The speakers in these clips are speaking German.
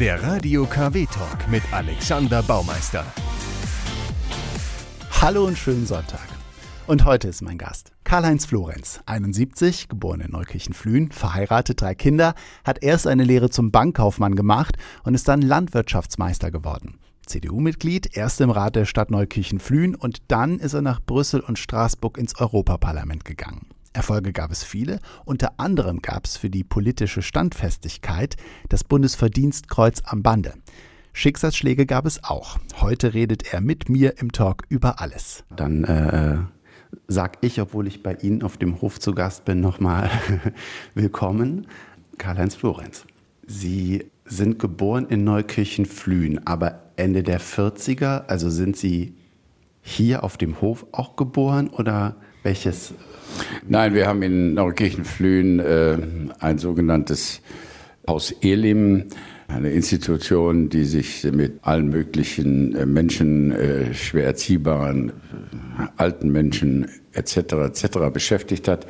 Der Radio KW Talk mit Alexander Baumeister. Hallo und schönen Sonntag. Und heute ist mein Gast Karl-Heinz Florenz, 71, geboren in Neukirchen-Flühen, verheiratet, drei Kinder, hat erst eine Lehre zum Bankkaufmann gemacht und ist dann Landwirtschaftsmeister geworden. CDU-Mitglied, erst im Rat der Stadt Neukirchen-Flühen und dann ist er nach Brüssel und Straßburg ins Europaparlament gegangen. Erfolge gab es viele, unter anderem gab es für die politische Standfestigkeit das Bundesverdienstkreuz am Bande. Schicksalsschläge gab es auch. Heute redet er mit mir im Talk über alles. Dann äh, sag ich, obwohl ich bei Ihnen auf dem Hof zu Gast bin, nochmal willkommen, Karl-Heinz Florenz. Sie sind geboren in Neukirchen-Flühen, aber Ende der 40er, also sind Sie hier auf dem Hof auch geboren oder welches? Nein, wir haben in Neukirchen-Flühen äh, ein sogenanntes Haus Elim, eine Institution, die sich mit allen möglichen äh, Menschen, äh, schwer erziehbaren, äh, alten Menschen etc. etc. beschäftigt hat.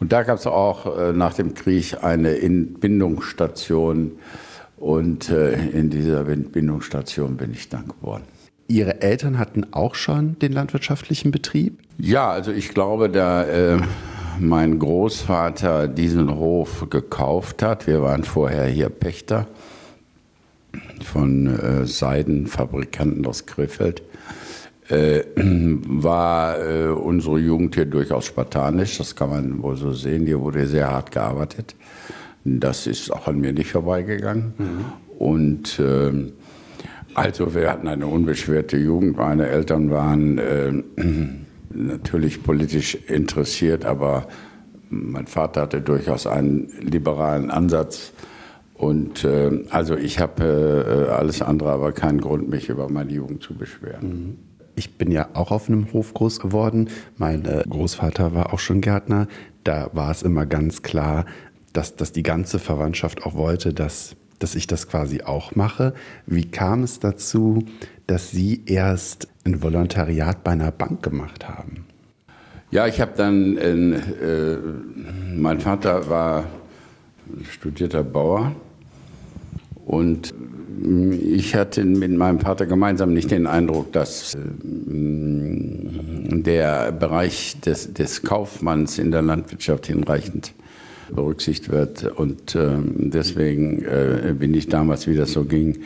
Und da gab es auch äh, nach dem Krieg eine Entbindungsstation und äh, in dieser Entbindungsstation bin ich dann geboren. Ihre Eltern hatten auch schon den landwirtschaftlichen Betrieb? Ja, also ich glaube, da äh, mein Großvater diesen Hof gekauft hat, wir waren vorher hier Pächter von äh, Seidenfabrikanten aus Krefeld, äh, war äh, unsere Jugend hier durchaus spartanisch, das kann man wohl so sehen, hier wurde sehr hart gearbeitet. Das ist auch an mir nicht vorbeigegangen. Mhm. Und äh, also wir hatten eine unbeschwerte Jugend. Meine Eltern waren äh, natürlich politisch interessiert, aber mein Vater hatte durchaus einen liberalen Ansatz. Und äh, also ich habe äh, alles andere, aber keinen Grund, mich über meine Jugend zu beschweren. Mhm. Ich bin ja auch auf einem Hof groß geworden. Mein äh, Großvater war auch schon Gärtner. Da war es immer ganz klar, dass, dass die ganze Verwandtschaft auch wollte, dass, dass ich das quasi auch mache. Wie kam es dazu, dass Sie erst ein Volontariat bei einer Bank gemacht haben? Ja, ich habe dann, äh, mein Vater war studierter Bauer und ich hatte mit meinem Vater gemeinsam nicht den Eindruck, dass äh, der Bereich des, des Kaufmanns in der Landwirtschaft hinreichend berücksichtigt wird. Und äh, deswegen äh, bin ich damals, wie das so ging,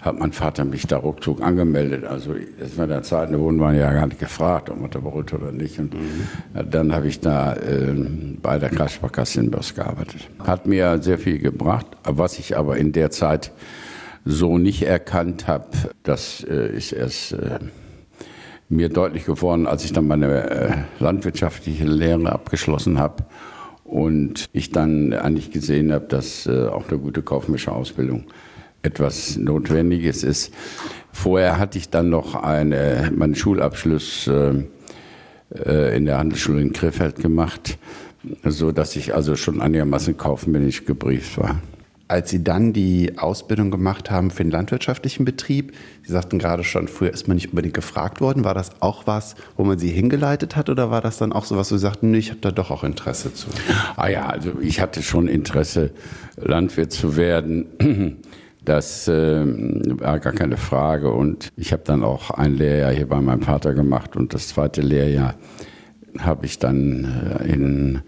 hat mein Vater mich da ruckzuck angemeldet. Also das war der Zeit, da wurden wir ja gar nicht gefragt, ob man da wollte oder nicht. Und mhm. dann habe ich da äh, bei der Kreissparkasse in Börs gearbeitet. Hat mir sehr viel gebracht, was ich aber in der Zeit so nicht erkannt habe, das äh, ist erst äh, mir deutlich geworden, als ich dann meine äh, landwirtschaftliche Lehre abgeschlossen habe und ich dann eigentlich gesehen habe, dass äh, auch eine gute kaufmännische Ausbildung etwas Notwendiges ist. Vorher hatte ich dann noch eine, meinen Schulabschluss äh, äh, in der Handelsschule in Krefeld gemacht, so dass ich also schon einigermaßen kaufmännisch gebrieft war. Als Sie dann die Ausbildung gemacht haben für den landwirtschaftlichen Betrieb, Sie sagten gerade schon, früher ist man nicht unbedingt gefragt worden. War das auch was, wo man Sie hingeleitet hat oder war das dann auch so was, wo Sie sagten, nee, ich habe da doch auch Interesse zu? Ah ja, also ich hatte schon Interesse, Landwirt zu werden. Das äh, war gar keine Frage. Und ich habe dann auch ein Lehrjahr hier bei meinem Vater gemacht und das zweite Lehrjahr habe ich dann äh, in,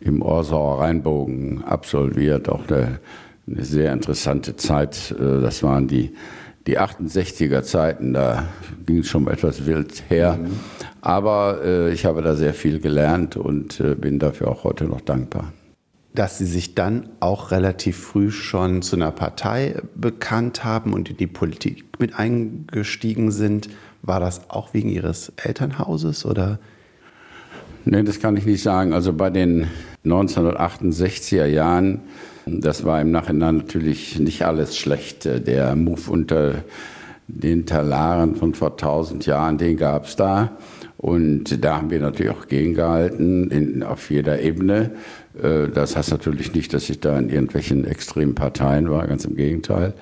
im Orsauer Rheinbogen absolviert. Auch eine eine sehr interessante Zeit. Äh, das waren die, die 68er Zeiten, da ging es schon etwas wild her. Mhm. Aber äh, ich habe da sehr viel gelernt und äh, bin dafür auch heute noch dankbar. Dass Sie sich dann auch relativ früh schon zu einer Partei bekannt haben und in die Politik mit eingestiegen sind, war das auch wegen Ihres Elternhauses oder? Nein, das kann ich nicht sagen. Also bei den 1968er Jahren das war im Nachhinein natürlich nicht alles schlecht. Der Move unter den Talaren von vor tausend Jahren, den gab es da. Und da haben wir natürlich auch gegengehalten, in, auf jeder Ebene. Äh, das heißt natürlich nicht, dass ich da in irgendwelchen extremen Parteien war, ganz im Gegenteil.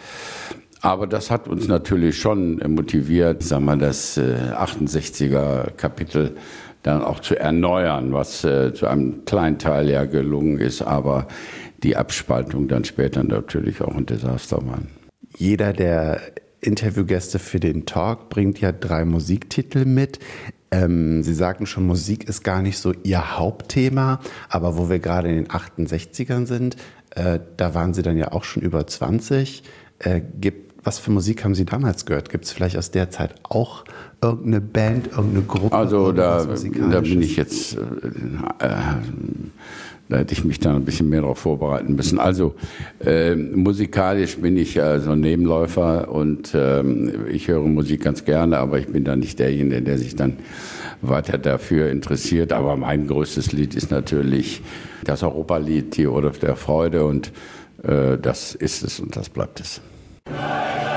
Aber das hat uns natürlich schon motiviert, sagen wir, das 68er äh, Kapitel dann auch zu erneuern, was äh, zu einem kleinen Teil ja gelungen ist. Aber die Abspaltung dann später natürlich auch ein Desaster waren. Jeder der Interviewgäste für den Talk bringt ja drei Musiktitel mit. Ähm, Sie sagten schon, Musik ist gar nicht so Ihr Hauptthema, aber wo wir gerade in den 68ern sind, äh, da waren Sie dann ja auch schon über 20. Äh, gibt, was für Musik haben Sie damals gehört? Gibt es vielleicht aus der Zeit auch irgendeine Band, irgendeine Gruppe? Also da, da bin ich jetzt, äh, äh, da hätte ich mich da ein bisschen mehr darauf vorbereiten müssen. Also äh, musikalisch bin ich also Nebenläufer und äh, ich höre Musik ganz gerne, aber ich bin da nicht derjenige, der sich dann weiter dafür interessiert. Aber mein größtes Lied ist natürlich das Europalied, die Ode der Freude und äh, das ist es und das bleibt es. Fire!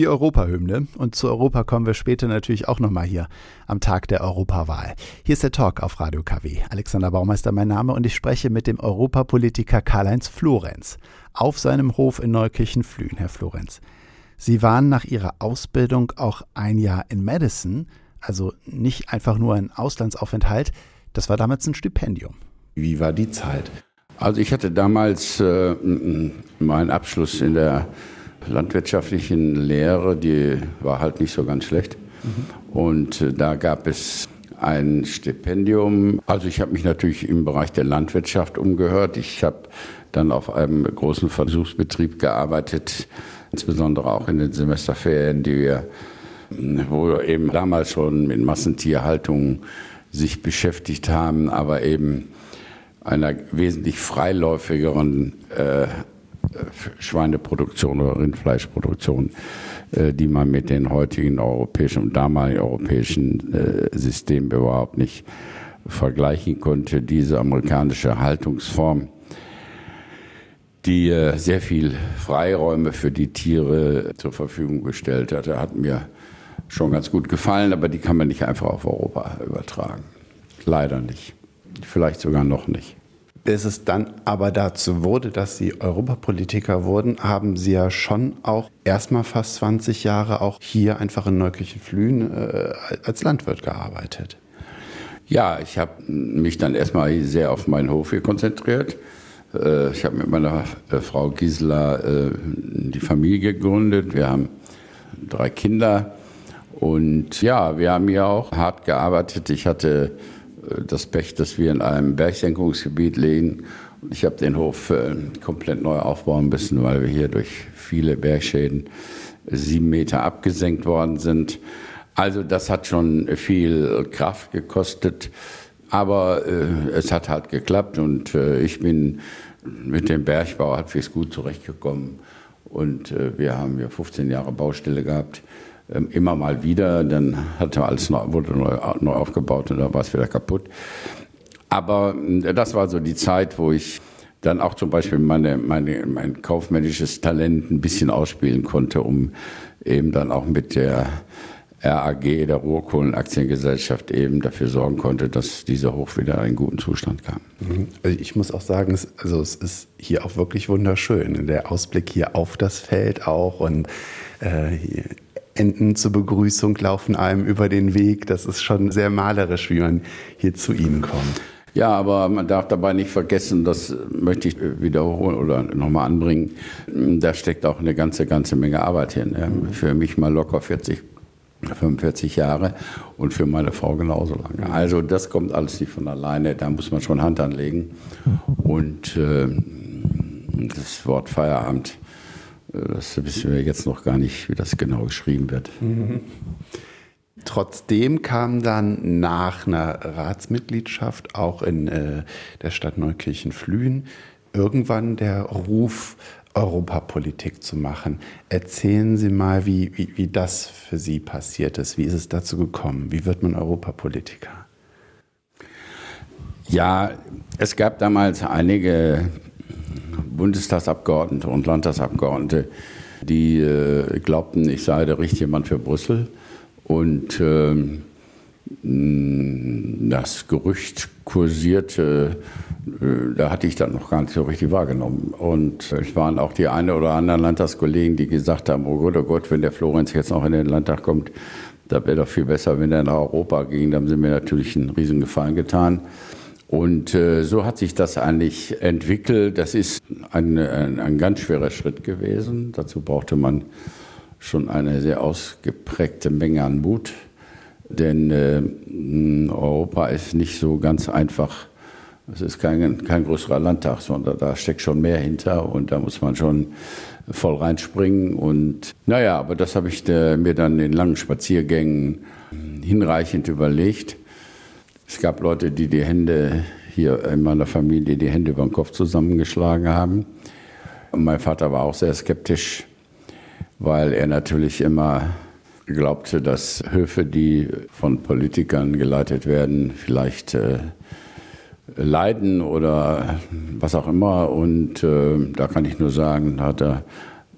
Die Europahymne. Und zu Europa kommen wir später natürlich auch nochmal hier am Tag der Europawahl. Hier ist der Talk auf Radio KW. Alexander Baumeister mein Name und ich spreche mit dem Europapolitiker Karl-Heinz Florenz auf seinem Hof in Neukirchen-Flühen. Herr Florenz, Sie waren nach Ihrer Ausbildung auch ein Jahr in Madison, also nicht einfach nur ein Auslandsaufenthalt, das war damals ein Stipendium. Wie war die Zeit? Also ich hatte damals äh, meinen Abschluss in der landwirtschaftlichen Lehre, die war halt nicht so ganz schlecht. Mhm. Und äh, da gab es ein Stipendium. Also ich habe mich natürlich im Bereich der Landwirtschaft umgehört. Ich habe dann auf einem großen Versuchsbetrieb gearbeitet, insbesondere auch in den Semesterferien, die wir, wo wir eben damals schon mit Massentierhaltung sich beschäftigt haben, aber eben einer wesentlich freiläufigeren äh, Schweineproduktion oder Rindfleischproduktion, äh, die man mit den heutigen europäischen und damaligen europäischen äh, Systemen überhaupt nicht vergleichen konnte. Diese amerikanische Haltungsform, die äh, sehr viel Freiräume für die Tiere zur Verfügung gestellt hatte, hat mir schon ganz gut gefallen, aber die kann man nicht einfach auf Europa übertragen. Leider nicht. Vielleicht sogar noch nicht. Bis es dann aber dazu wurde, dass Sie Europapolitiker wurden, haben Sie ja schon auch erstmal fast 20 Jahre auch hier einfach in Neukirchen-Flühen äh, als Landwirt gearbeitet. Ja, ich habe mich dann erstmal sehr auf meinen Hof hier konzentriert. Äh, ich habe mit meiner äh, Frau Gisela äh, die Familie gegründet. Wir haben drei Kinder. Und ja, wir haben hier auch hart gearbeitet. Ich hatte das Pech, dass wir in einem Bergsenkungsgebiet liegen. Ich habe den Hof äh, komplett neu aufbauen müssen, weil wir hier durch viele Bergschäden sieben Meter abgesenkt worden sind. Also das hat schon viel Kraft gekostet, aber äh, es hat halt geklappt und äh, ich bin mit dem Bergbau halbwegs gut zurechtgekommen und äh, wir haben ja 15 Jahre Baustelle gehabt. Ähm, immer mal wieder, dann hatte alles neu, wurde neu, neu aufgebaut und dann war es wieder kaputt. Aber äh, das war so die Zeit, wo ich dann auch zum Beispiel meine, meine, mein kaufmännisches Talent ein bisschen ausspielen konnte, um eben dann auch mit der RAG, der Ruhrkohlenaktiengesellschaft, eben dafür sorgen konnte, dass dieser Hoch wieder in einen guten Zustand kam. Mhm. Also ich muss auch sagen, es, also es ist hier auch wirklich wunderschön. Der Ausblick hier auf das Feld auch und äh, Enten zur Begrüßung laufen einem über den Weg. Das ist schon sehr malerisch, wie man hier zu Ihnen kommt. Ja, aber man darf dabei nicht vergessen, das möchte ich wiederholen oder nochmal anbringen, da steckt auch eine ganze, ganze Menge Arbeit hin. Für mich mal locker 40, 45 Jahre und für meine Frau genauso lange. Also das kommt alles nicht von alleine, da muss man schon Hand anlegen. Und äh, das Wort Feierabend das wissen wir jetzt noch gar nicht, wie das genau geschrieben wird. Mhm. Trotzdem kam dann nach einer Ratsmitgliedschaft auch in äh, der Stadt Neukirchen-Flühen irgendwann der Ruf, Europapolitik zu machen. Erzählen Sie mal, wie, wie, wie das für Sie passiert ist. Wie ist es dazu gekommen? Wie wird man Europapolitiker? Ja, es gab damals einige Bundestagsabgeordnete und Landtagsabgeordnete, die äh, glaubten, ich sei der richtige Mann für Brüssel. Und äh, das Gerücht kursierte, äh, da hatte ich dann noch gar nicht so richtig wahrgenommen. Und es waren auch die eine oder anderen Landtagskollegen, die gesagt haben, oh Gott, oh Gott, wenn der Florenz jetzt noch in den Landtag kommt, da wäre doch viel besser, wenn er nach Europa ging. Da haben sie mir natürlich einen riesen Gefallen getan. Und äh, so hat sich das eigentlich entwickelt. Das ist ein, ein, ein ganz schwerer Schritt gewesen. Dazu brauchte man schon eine sehr ausgeprägte Menge an Mut. Denn äh, Europa ist nicht so ganz einfach. Es ist kein, kein größerer Landtag, sondern da steckt schon mehr hinter und da muss man schon voll reinspringen. Und naja, aber das habe ich äh, mir dann in langen Spaziergängen hinreichend überlegt. Es gab Leute, die die Hände hier in meiner Familie die Hände über den Kopf zusammengeschlagen haben. Und mein Vater war auch sehr skeptisch, weil er natürlich immer glaubte, dass Höfe, die von Politikern geleitet werden, vielleicht äh, leiden oder was auch immer. Und äh, da kann ich nur sagen, hat er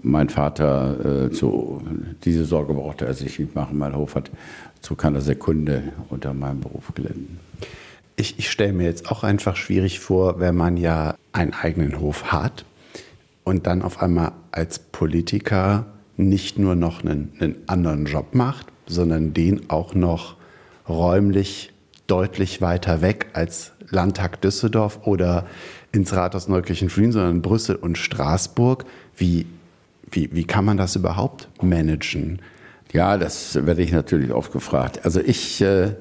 mein Vater äh, zu, diese Sorge brauchte er sich nicht machen. Mein Hof hat zu keiner Sekunde unter meinem Beruf gelitten. Ich, ich stelle mir jetzt auch einfach schwierig vor, wenn man ja einen eigenen Hof hat und dann auf einmal als Politiker nicht nur noch einen, einen anderen Job macht, sondern den auch noch räumlich deutlich weiter weg als Landtag Düsseldorf oder ins Rathaus Neukirchen-Flühen, sondern Brüssel und Straßburg. Wie, wie, wie kann man das überhaupt managen? Ja, das werde ich natürlich oft gefragt. Also ich äh,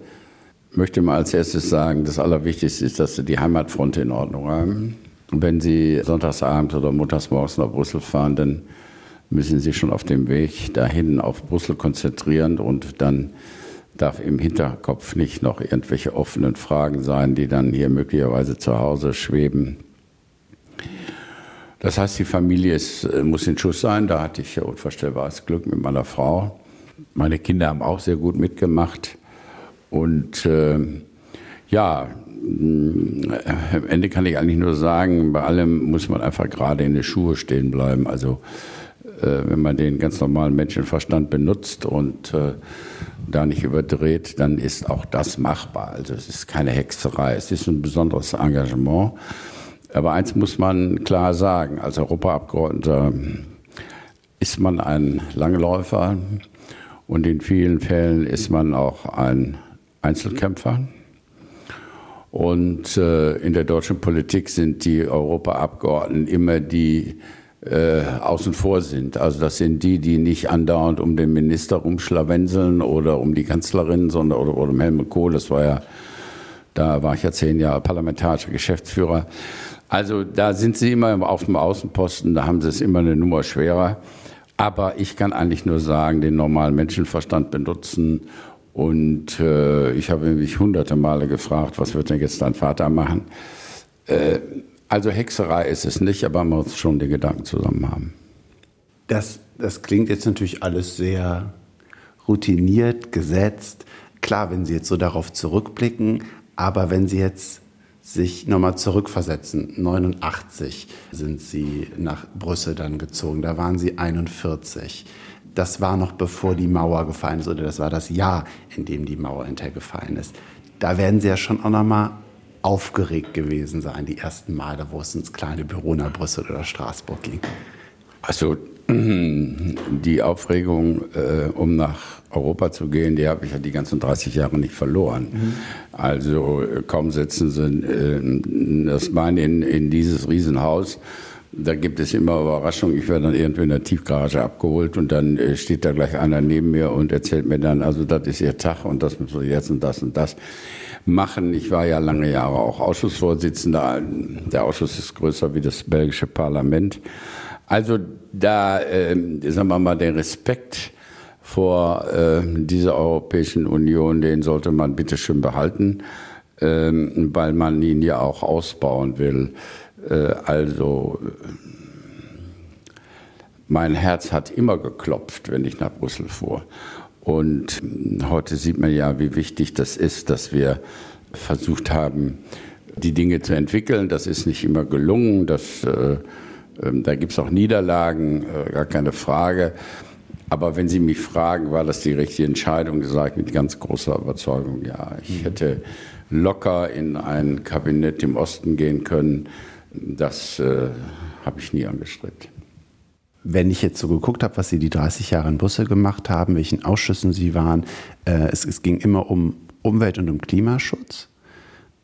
möchte mal als erstes sagen, das Allerwichtigste ist, dass Sie die Heimatfront in Ordnung haben. Und wenn Sie sonntagsabends oder montagsmorgens nach Brüssel fahren, dann müssen Sie schon auf dem Weg dahin auf Brüssel konzentrieren und dann darf im Hinterkopf nicht noch irgendwelche offenen Fragen sein, die dann hier möglicherweise zu Hause schweben. Das heißt, die Familie ist, äh, muss in Schuss sein. Da hatte ich unvorstellbares Glück mit meiner Frau. Meine Kinder haben auch sehr gut mitgemacht. Und äh, ja, am Ende kann ich eigentlich nur sagen, bei allem muss man einfach gerade in den Schuhe stehen bleiben. Also äh, wenn man den ganz normalen Menschenverstand benutzt und äh, da nicht überdreht, dann ist auch das machbar. Also es ist keine Hexerei, es ist ein besonderes Engagement. Aber eins muss man klar sagen, als Europaabgeordneter ist man ein Langläufer und in vielen Fällen ist man auch ein Einzelkämpfer. Und äh, in der deutschen Politik sind die Europaabgeordneten immer die äh, außen vor sind. Also das sind die, die nicht andauernd um den Minister rumschlawenseln oder um die Kanzlerin, sondern oder, oder um Helmut Kohl. Das war ja, da war ich ja zehn Jahre parlamentarischer Geschäftsführer. Also da sind sie immer auf dem Außenposten, da haben sie es immer eine Nummer schwerer. Aber ich kann eigentlich nur sagen, den normalen Menschenverstand benutzen. Und äh, ich habe mich hunderte Male gefragt, was wird denn jetzt dein Vater machen? Äh, also Hexerei ist es nicht, aber man muss schon die Gedanken zusammen haben. Das, das klingt jetzt natürlich alles sehr routiniert, gesetzt. Klar, wenn Sie jetzt so darauf zurückblicken, aber wenn Sie jetzt sich nochmal zurückversetzen, 89 sind Sie nach Brüssel dann gezogen, da waren Sie 41. Das war noch bevor die Mauer gefallen ist oder das war das Jahr, in dem die Mauer hintergefallen ist. Da werden Sie ja schon auch nochmal aufgeregt gewesen sein, die ersten Male, wo es ins kleine Büro nach Brüssel oder Straßburg ging? Also die Aufregung, äh, um nach Europa zu gehen, die habe ich ja die ganzen 30 Jahre nicht verloren. Mhm. Also äh, kaum setzen Sie äh, das Bein in, in dieses Riesenhaus. Da gibt es immer Überraschungen. Ich werde dann irgendwie in der Tiefgarage abgeholt und dann äh, steht da gleich einer neben mir und erzählt mir dann, also das ist Ihr Tag und das müssen wir jetzt und das und das machen. Ich war ja lange Jahre auch Ausschussvorsitzender. Der Ausschuss ist größer wie das belgische Parlament. Also da, äh, sagen wir mal, der Respekt vor äh, dieser Europäischen Union, den sollte man bitte schön behalten, äh, weil man ihn ja auch ausbauen will. Äh, also mein Herz hat immer geklopft, wenn ich nach Brüssel fuhr. Und heute sieht man ja, wie wichtig das ist, dass wir versucht haben, die Dinge zu entwickeln. Das ist nicht immer gelungen. Das, äh, äh, da gibt es auch Niederlagen, äh, gar keine Frage. Aber wenn Sie mich fragen, war das die richtige Entscheidung, sage ich mit ganz großer Überzeugung, ja. Ich mhm. hätte locker in ein Kabinett im Osten gehen können. Das äh, habe ich nie angestrebt. Wenn ich jetzt so geguckt habe, was Sie die 30 Jahre in Brüssel gemacht haben, welchen Ausschüssen Sie waren, äh, es, es ging immer um Umwelt und um Klimaschutz.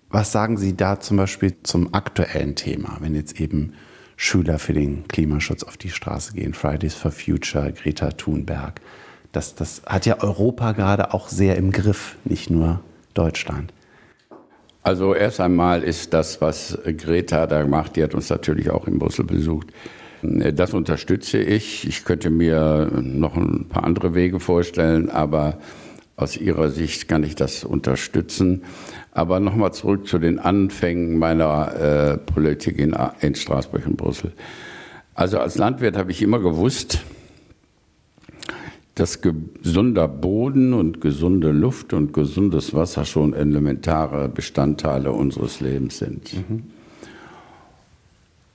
Was sagen Sie da zum Beispiel zum aktuellen Thema, wenn jetzt eben Schüler für den Klimaschutz auf die Straße gehen, Fridays for Future, Greta Thunberg? Das, das hat ja Europa gerade auch sehr im Griff, nicht nur Deutschland. Also erst einmal ist das, was Greta da macht, die hat uns natürlich auch in Brüssel besucht. Das unterstütze ich. Ich könnte mir noch ein paar andere Wege vorstellen, aber aus ihrer Sicht kann ich das unterstützen. Aber nochmal zurück zu den Anfängen meiner äh, Politik in, in Straßburg und Brüssel. Also als Landwirt habe ich immer gewusst, dass gesunder Boden und gesunde Luft und gesundes Wasser schon elementare Bestandteile unseres Lebens sind. Mhm.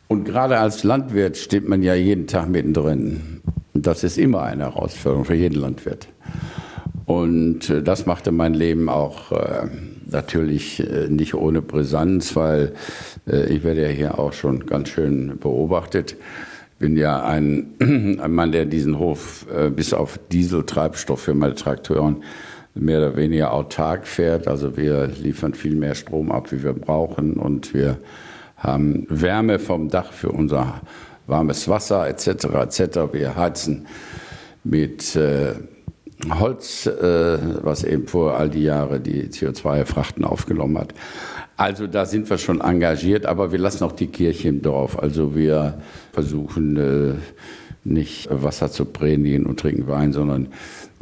Und gerade als Landwirt steht man ja jeden Tag mittendrin. Das ist immer eine Herausforderung für jeden Landwirt. Und äh, das machte mein Leben auch äh, natürlich äh, nicht ohne Brisanz, weil äh, ich werde ja hier auch schon ganz schön beobachtet. Ich bin ja ein, ein Mann, der diesen Hof äh, bis auf Dieseltreibstoff für meine Traktoren mehr oder weniger autark fährt. Also wir liefern viel mehr Strom ab, wie wir brauchen und wir haben Wärme vom Dach für unser warmes Wasser etc. etc. Wir heizen mit äh, Holz, äh, was eben vor all die Jahre die CO2-Frachten aufgenommen hat. Also da sind wir schon engagiert, aber wir lassen auch die Kirche im Dorf. Also wir versuchen äh, nicht Wasser zu predigen und trinken Wein, sondern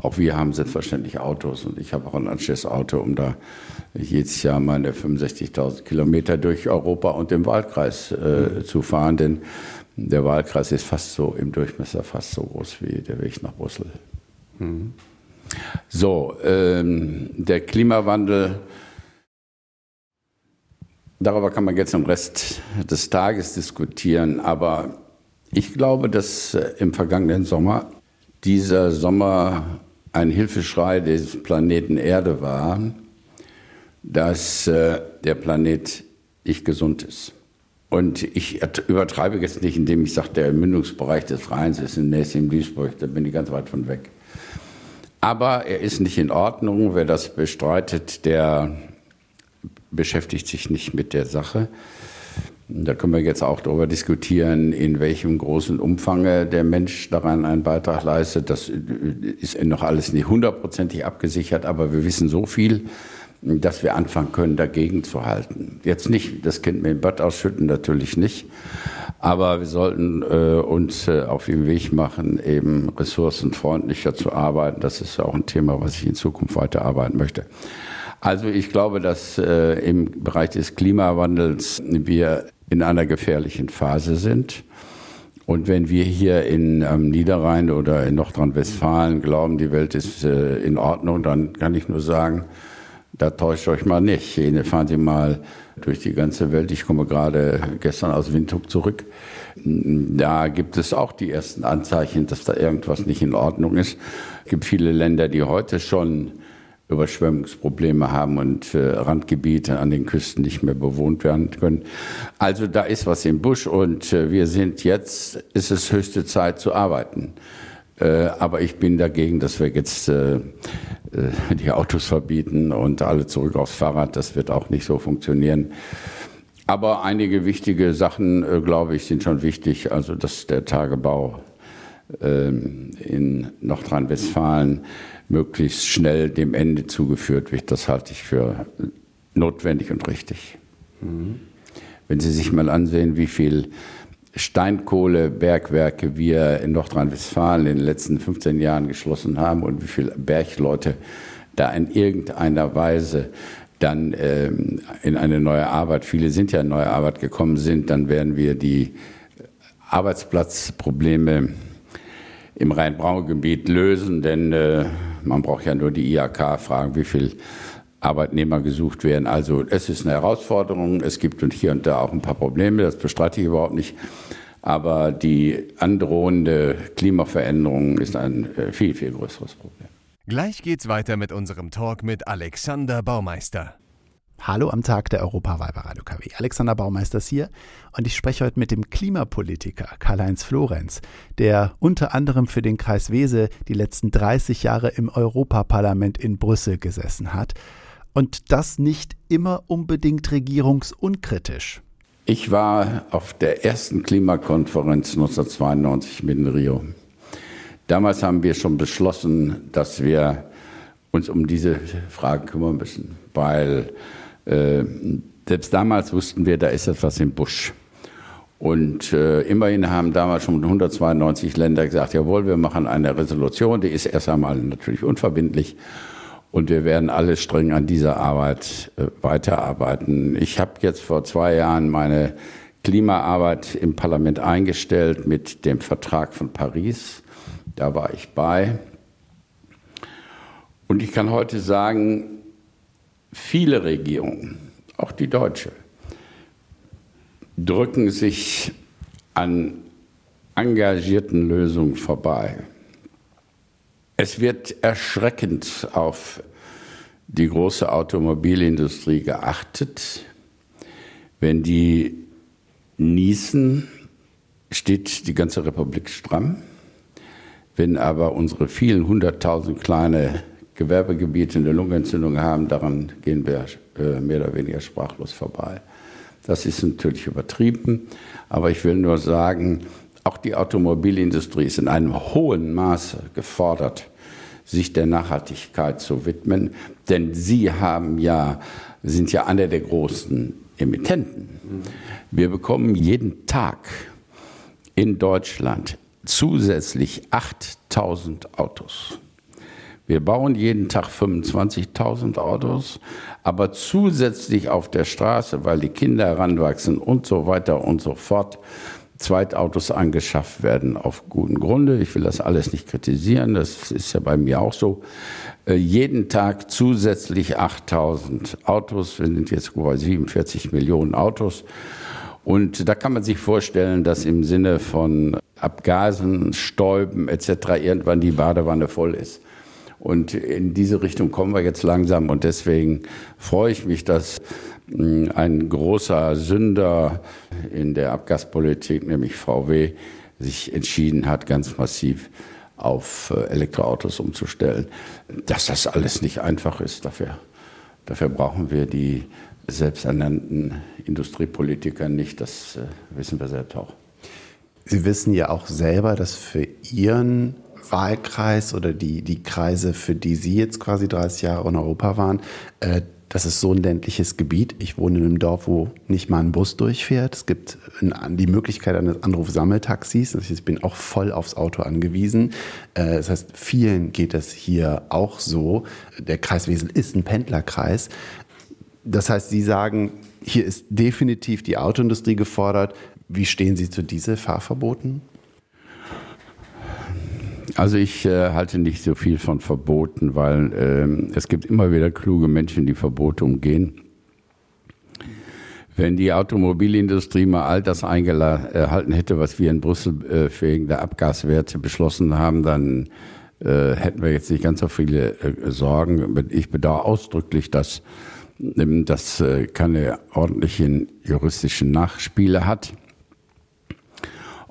auch wir haben selbstverständlich Autos und ich habe auch ein anständiges Auto, um da jedes Jahr meine 65.000 Kilometer durch Europa und den Wahlkreis äh, zu fahren, denn der Wahlkreis ist fast so im Durchmesser fast so groß wie der Weg nach Brüssel. Mhm. So, ähm, der Klimawandel, darüber kann man jetzt den Rest des Tages diskutieren, aber ich glaube, dass äh, im vergangenen Sommer dieser Sommer ein Hilfeschrei des Planeten Erde war, dass äh, der Planet nicht gesund ist. Und ich übertreibe jetzt nicht, indem ich sage, der Mündungsbereich des Rheins ist in Nächst in Duisburg, da bin ich ganz weit von weg. Aber er ist nicht in Ordnung. Wer das bestreitet, der beschäftigt sich nicht mit der Sache. Da können wir jetzt auch darüber diskutieren, in welchem großen Umfang der Mensch daran einen Beitrag leistet. Das ist noch alles nicht hundertprozentig abgesichert, aber wir wissen so viel, dass wir anfangen können, dagegen zu halten. Jetzt nicht das Kind mit dem Bad ausschütten, natürlich nicht. Aber wir sollten äh, uns äh, auf den Weg machen, eben ressourcenfreundlicher zu arbeiten. Das ist auch ein Thema, was ich in Zukunft weiterarbeiten möchte. Also ich glaube, dass äh, im Bereich des Klimawandels wir in einer gefährlichen Phase sind. Und wenn wir hier in ähm, Niederrhein oder in Nordrhein-Westfalen glauben, die Welt ist äh, in Ordnung, dann kann ich nur sagen, da täuscht euch mal nicht. Fahren Sie mal durch die ganze Welt. Ich komme gerade gestern aus Windhoek zurück. Da gibt es auch die ersten Anzeichen, dass da irgendwas nicht in Ordnung ist. Es gibt viele Länder, die heute schon Überschwemmungsprobleme haben und äh, Randgebiete an den Küsten nicht mehr bewohnt werden können. Also da ist was im Busch und äh, wir sind jetzt, ist es höchste Zeit zu arbeiten. Äh, aber ich bin dagegen, dass wir jetzt äh, äh, die Autos verbieten und alle zurück aufs Fahrrad. Das wird auch nicht so funktionieren. Aber einige wichtige Sachen, glaube ich, sind schon wichtig. Also, dass der Tagebau ähm, in Nordrhein-Westfalen möglichst schnell dem Ende zugeführt wird. Das halte ich für notwendig und richtig. Mhm. Wenn Sie sich mal ansehen, wie viel Steinkohlebergwerke wir in Nordrhein-Westfalen in den letzten 15 Jahren geschlossen haben und wie viele Bergleute da in irgendeiner Weise dann ähm, in eine neue Arbeit, viele sind ja in neue Arbeit gekommen sind, dann werden wir die Arbeitsplatzprobleme im Rhein-Braun-Gebiet lösen, denn äh, man braucht ja nur die IHK fragen, wie viel Arbeitnehmer gesucht werden. Also es ist eine Herausforderung. Es gibt und hier und da auch ein paar Probleme. Das bestreite ich überhaupt nicht. Aber die androhende Klimaveränderung ist ein äh, viel, viel größeres Problem. Gleich geht's weiter mit unserem Talk mit Alexander Baumeister. Hallo am Tag der Europawahl bei Radio KW. Alexander Baumeister ist hier und ich spreche heute mit dem Klimapolitiker Karl-Heinz Florenz, der unter anderem für den Kreis Wese die letzten 30 Jahre im Europaparlament in Brüssel gesessen hat. Und das nicht immer unbedingt regierungsunkritisch. Ich war auf der ersten Klimakonferenz 1992 mit in Rio. Damals haben wir schon beschlossen, dass wir uns um diese Fragen kümmern müssen, weil äh, selbst damals wussten wir, da ist etwas im Busch. Und äh, immerhin haben damals schon 192 Länder gesagt, jawohl, wir machen eine Resolution, die ist erst einmal natürlich unverbindlich. Und wir werden alle streng an dieser Arbeit äh, weiterarbeiten. Ich habe jetzt vor zwei Jahren meine Klimaarbeit im Parlament eingestellt mit dem Vertrag von Paris. Da war ich bei. Und ich kann heute sagen, Viele Regierungen, auch die deutsche, drücken sich an engagierten Lösungen vorbei. Es wird erschreckend auf die große Automobilindustrie geachtet. Wenn die niesen, steht die ganze Republik stramm. Wenn aber unsere vielen hunderttausend kleine Gewerbegebiete eine Lungenentzündung haben, daran gehen wir äh, mehr oder weniger sprachlos vorbei. Das ist natürlich übertrieben, aber ich will nur sagen, auch die Automobilindustrie ist in einem hohen Maße gefordert, sich der Nachhaltigkeit zu widmen, denn sie haben ja, sind ja einer der großen Emittenten. Wir bekommen jeden Tag in Deutschland zusätzlich 8000 Autos. Wir bauen jeden Tag 25.000 Autos, aber zusätzlich auf der Straße, weil die Kinder heranwachsen und so weiter und so fort, Zweitautos angeschafft werden auf guten Grunde. Ich will das alles nicht kritisieren, das ist ja bei mir auch so. Äh, jeden Tag zusätzlich 8000 Autos. Wir sind jetzt bei 47 Millionen Autos. Und da kann man sich vorstellen, dass im Sinne von Abgasen, Stäuben etc. irgendwann die Badewanne voll ist. Und in diese Richtung kommen wir jetzt langsam. Und deswegen freue ich mich, dass ein großer Sünder in der Abgaspolitik, nämlich VW, sich entschieden hat, ganz massiv auf äh, Elektroautos umzustellen. Dass das alles nicht einfach ist, dafür, dafür brauchen wir die selbsternannten Industriepolitiker nicht. Das äh, wissen wir selbst auch. Sie wissen ja auch selber, dass für Ihren Wahlkreis oder die, die Kreise, für die Sie jetzt quasi 30 Jahre in Europa waren, äh, das ist so ein ländliches Gebiet. Ich wohne in einem Dorf, wo nicht mal ein Bus durchfährt. Es gibt die Möglichkeit eines Anruf-Sammeltaxis. Ich bin auch voll aufs Auto angewiesen. Äh, das heißt, vielen geht das hier auch so. Der Kreis Wesel ist ein Pendlerkreis. Das heißt, Sie sagen, hier ist definitiv die Autoindustrie gefordert. Wie stehen Sie zu diesen Fahrverboten? Also ich äh, halte nicht so viel von Verboten, weil äh, es gibt immer wieder kluge Menschen, die Verbote umgehen. Wenn die Automobilindustrie mal all das eingehalten hätte, was wir in Brüssel äh, wegen der Abgaswerte beschlossen haben, dann äh, hätten wir jetzt nicht ganz so viele äh, Sorgen. Ich bedauere ausdrücklich, dass ähm, das äh, keine ordentlichen juristischen Nachspiele hat.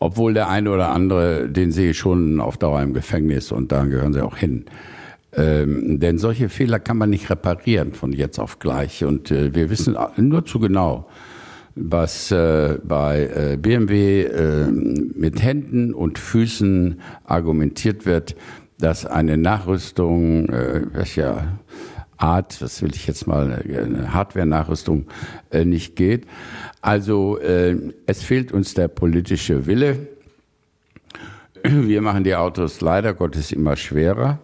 Obwohl der eine oder andere, den sehe ich schon auf Dauer im Gefängnis und da gehören sie auch hin. Ähm, denn solche Fehler kann man nicht reparieren von jetzt auf gleich. Und äh, wir wissen nur zu genau, was äh, bei äh, BMW äh, mit Händen und Füßen argumentiert wird, dass eine Nachrüstung, äh, welcher Art, das will ich jetzt mal, eine Hardware-Nachrüstung äh, nicht geht. Also äh, es fehlt uns der politische Wille. Wir machen die Autos leider Gottes immer schwerer.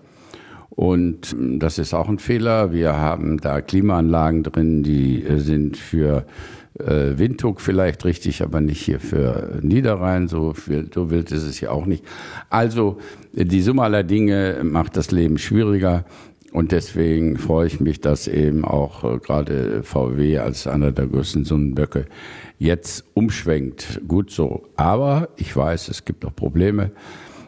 Und äh, das ist auch ein Fehler. Wir haben da Klimaanlagen drin, die äh, sind für äh, Windhoek vielleicht richtig, aber nicht hier für Niederrhein. So, viel, so wild ist es ja auch nicht. Also die Summe aller Dinge macht das Leben schwieriger. Und deswegen freue ich mich, dass eben auch äh, gerade VW als einer der größten Sonnenböcke jetzt umschwenkt. Gut so. Aber ich weiß, es gibt noch Probleme.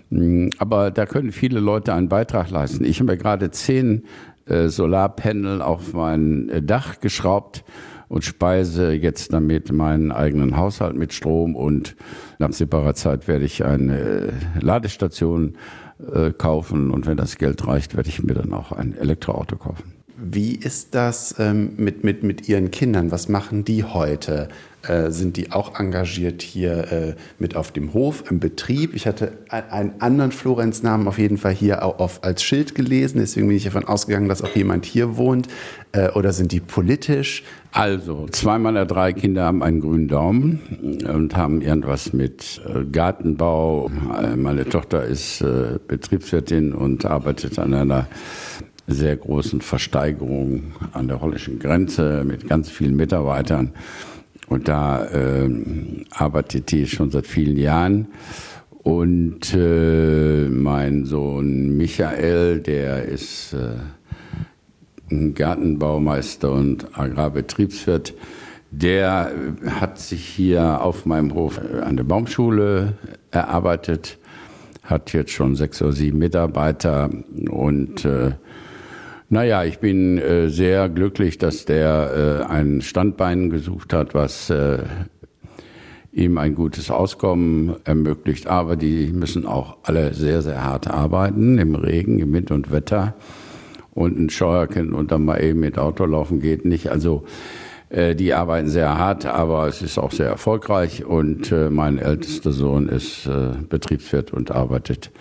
Mm, aber da können viele Leute einen Beitrag leisten. Ich habe mir gerade zehn äh, Solarpanel auf mein äh, Dach geschraubt und speise jetzt damit meinen eigenen Haushalt mit Strom und nach absehbarer Zeit werde ich eine Ladestation äh, kaufen und wenn das Geld reicht, werde ich mir dann auch ein Elektroauto kaufen. Wie ist das ähm, mit, mit, mit Ihren Kindern? Was machen die heute? Äh, sind die auch engagiert hier äh, mit auf dem Hof, im Betrieb? Ich hatte einen anderen Florenz-Namen auf jeden Fall hier auch auf, als Schild gelesen, deswegen bin ich davon ausgegangen, dass auch jemand hier wohnt. Äh, oder sind die politisch? Also, zwei meiner drei Kinder haben einen grünen Daumen und haben irgendwas mit äh, Gartenbau. Äh, meine Tochter ist Betriebswirtin und arbeitet an einer sehr großen Versteigerung an der holländischen Grenze mit ganz vielen Mitarbeitern. Und da äh, arbeitet die schon seit vielen Jahren. Und äh, mein Sohn Michael, der ist äh, Gartenbaumeister und Agrarbetriebswirt, der hat sich hier auf meinem Hof an der Baumschule erarbeitet, hat jetzt schon sechs oder sieben Mitarbeiter und äh, naja, ich bin äh, sehr glücklich, dass der äh, ein Standbein gesucht hat, was äh, ihm ein gutes Auskommen ermöglicht. Aber die müssen auch alle sehr, sehr hart arbeiten, im Regen, im Wind und Wetter. Und ein Scheuerkind und dann mal eben mit Auto laufen geht nicht. Also äh, die arbeiten sehr hart, aber es ist auch sehr erfolgreich. Und äh, mein ältester Sohn ist äh, Betriebswirt und arbeitet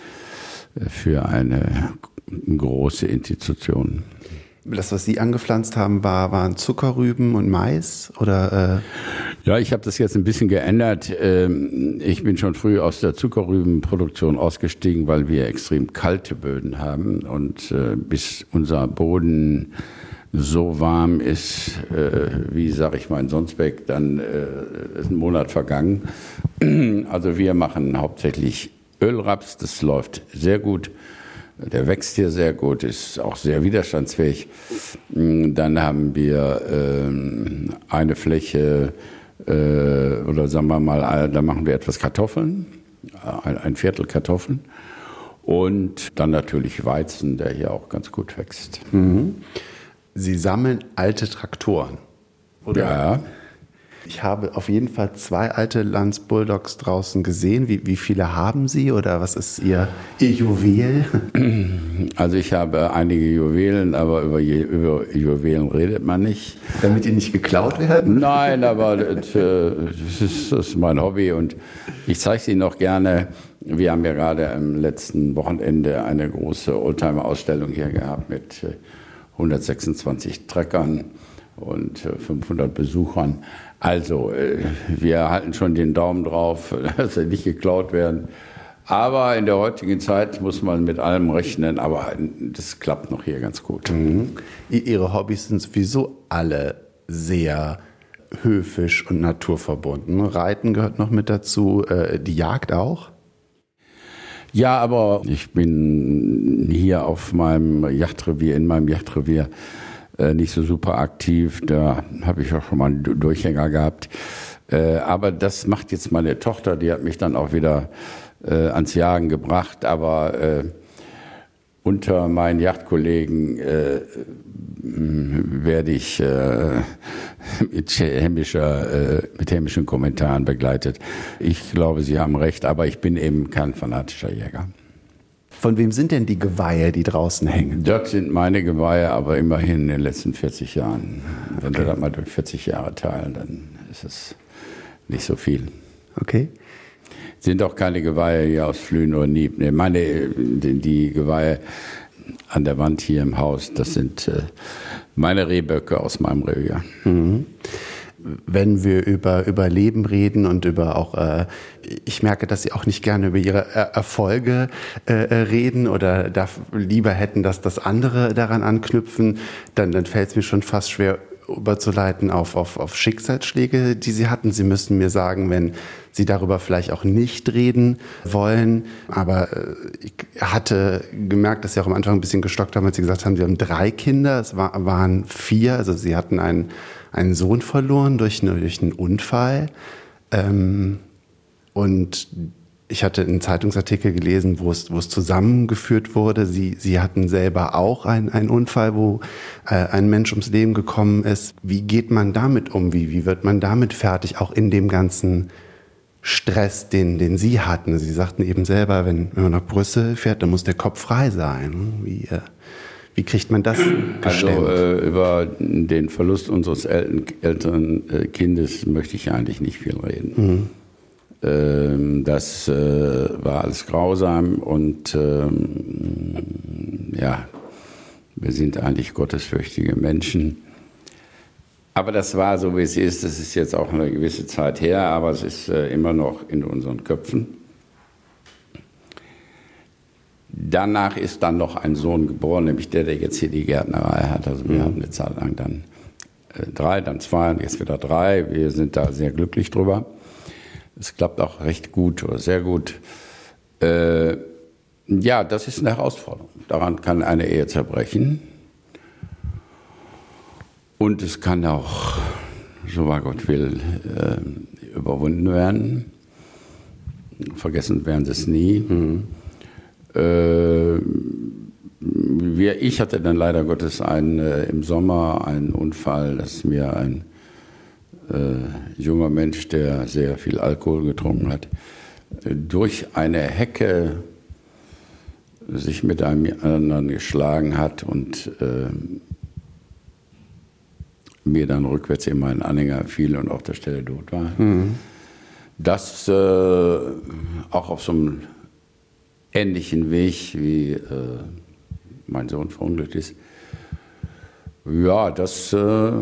äh, für eine große Institutionen. Das, was Sie angepflanzt haben, war, waren Zuckerrüben und Mais oder? Äh? Ja, ich habe das jetzt ein bisschen geändert. Ähm, ich bin schon früh aus der Zuckerrübenproduktion ausgestiegen, weil wir extrem kalte Böden haben und äh, bis unser Boden so warm ist, äh, wie sage ich mal in Sonsbeck, dann ist ein Monat vergangen. Also wir machen hauptsächlich Ölraps, das läuft sehr gut. Der wächst hier sehr gut, ist auch sehr widerstandsfähig. Mm, dann haben wir ähm, eine Fläche, äh, oder sagen wir mal, da machen wir etwas Kartoffeln, ein Viertel Kartoffeln. Und dann natürlich Weizen, der hier auch ganz gut wächst. Mhm. Sie sammeln alte Traktoren, oder? Ja. Ich habe auf jeden Fall zwei alte Lanz Bulldogs draußen gesehen. Wie, wie viele haben Sie oder was ist Ihr, Ihr Juwel? Also ich habe einige Juwelen, aber über, über Juwelen redet man nicht. Damit die nicht geklaut werden? Nein, aber das, äh, das, ist, das ist mein Hobby und ich zeige sie noch gerne. Wir haben ja gerade am letzten Wochenende eine große Oldtimer-Ausstellung hier gehabt mit 126 äh, Treckern und 500 äh, Besuchern. Also, äh, wir halten schon den Daumen drauf, dass sie nicht geklaut werden. Aber in der heutigen Zeit muss man mit allem rechnen, aber das klappt noch hier ganz gut. Mhm. Ihre Hobbys sind sowieso alle sehr höfisch und naturverbunden. Reiten gehört noch mit dazu, äh, die Jagd auch? Ja, aber ich bin hier auf meinem Yachtrevier, in meinem Yachtrevier nicht so super aktiv. Da habe ich auch schon mal einen Durchhänger gehabt. Äh, aber das macht jetzt meine Tochter, die hat mich dann auch wieder äh, ans Jagen gebracht. Aber äh, unter meinen Yachtkollegen äh, werde ich äh, mit, hämischer, äh, mit hämischen Kommentaren begleitet. Ich glaube, Sie haben recht, aber ich bin eben kein fanatischer Jäger. Von wem sind denn die Geweihe, die draußen hängen? Das sind meine Geweihe, aber immerhin in den letzten 40 Jahren. Wenn okay. wir das mal durch 40 Jahre teilen, dann ist es nicht so viel. Okay. Sind auch keine Geweihe hier aus Flühen oder Nieb. Nee, meine, die, Geweihe an der Wand hier im Haus, das sind äh, meine Rehböcke aus meinem Revier. Mhm wenn wir über, über Leben reden und über auch, äh, ich merke, dass Sie auch nicht gerne über Ihre äh, Erfolge äh, reden oder lieber hätten, dass das andere daran anknüpfen, dann, dann fällt es mir schon fast schwer, überzuleiten auf, auf, auf Schicksalsschläge, die Sie hatten. Sie müssen mir sagen, wenn Sie darüber vielleicht auch nicht reden wollen. Aber äh, ich hatte gemerkt, dass Sie auch am Anfang ein bisschen gestockt haben, als Sie gesagt haben, Sie haben drei Kinder. Es war, waren vier. Also Sie hatten einen, einen Sohn verloren durch, eine, durch einen Unfall. Ähm, und ich hatte einen Zeitungsartikel gelesen, wo es, wo es zusammengeführt wurde. Sie, Sie hatten selber auch einen, einen Unfall, wo äh, ein Mensch ums Leben gekommen ist. Wie geht man damit um? Wie, wie wird man damit fertig, auch in dem ganzen Stress, den, den Sie hatten? Sie sagten eben selber, wenn, wenn man nach Brüssel fährt, dann muss der Kopf frei sein. Wie, äh, wie kriegt man das gestemmt? Also äh, über den Verlust unseres älteren, älteren äh, Kindes möchte ich eigentlich nicht viel reden. Mhm. Ähm, das äh, war alles grausam und ähm, ja, wir sind eigentlich gottesfürchtige Menschen. Aber das war so, wie es ist. Das ist jetzt auch eine gewisse Zeit her, aber es ist äh, immer noch in unseren Köpfen. Danach ist dann noch ein Sohn geboren, nämlich der, der jetzt hier die Gärtnerei hat. Also wir mhm. hatten eine Zeit lang dann äh, drei, dann zwei und jetzt wieder drei. Wir sind da sehr glücklich drüber. Es klappt auch recht gut oder sehr gut. Äh, ja, das ist eine Herausforderung. Daran kann eine Ehe zerbrechen. Und es kann auch, so wahr Gott will, äh, überwunden werden. Vergessen werden sie es nie. Mhm. Äh, wir, ich hatte dann leider Gottes einen, äh, im Sommer einen Unfall, dass mir ein äh, junger Mensch, der sehr viel Alkohol getrunken hat, durch eine Hecke sich mit einem anderen geschlagen hat und äh, mir dann rückwärts in meinen Anhänger fiel und auf der Stelle tot war. Mhm. Das äh, auch auf so einem ähnlichen Weg, wie äh, mein Sohn verunglückt ist. Ja, das äh,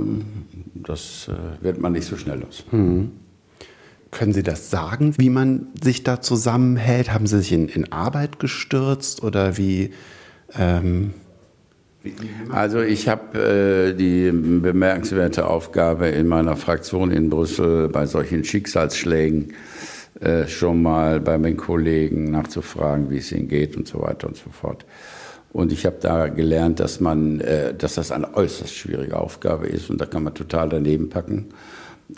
das äh, wird man nicht so schnell los. Mhm. Können Sie das sagen, wie man sich da zusammenhält? Haben Sie sich in, in Arbeit gestürzt oder wie? Ähm, also ich habe äh, die bemerkenswerte Aufgabe in meiner Fraktion in Brüssel bei solchen Schicksalsschlägen äh, schon mal bei meinen Kollegen nachzufragen, wie es ihnen geht und so weiter und so fort. Und ich habe da gelernt, dass man, äh, dass das eine äußerst schwierige Aufgabe ist und da kann man total daneben packen.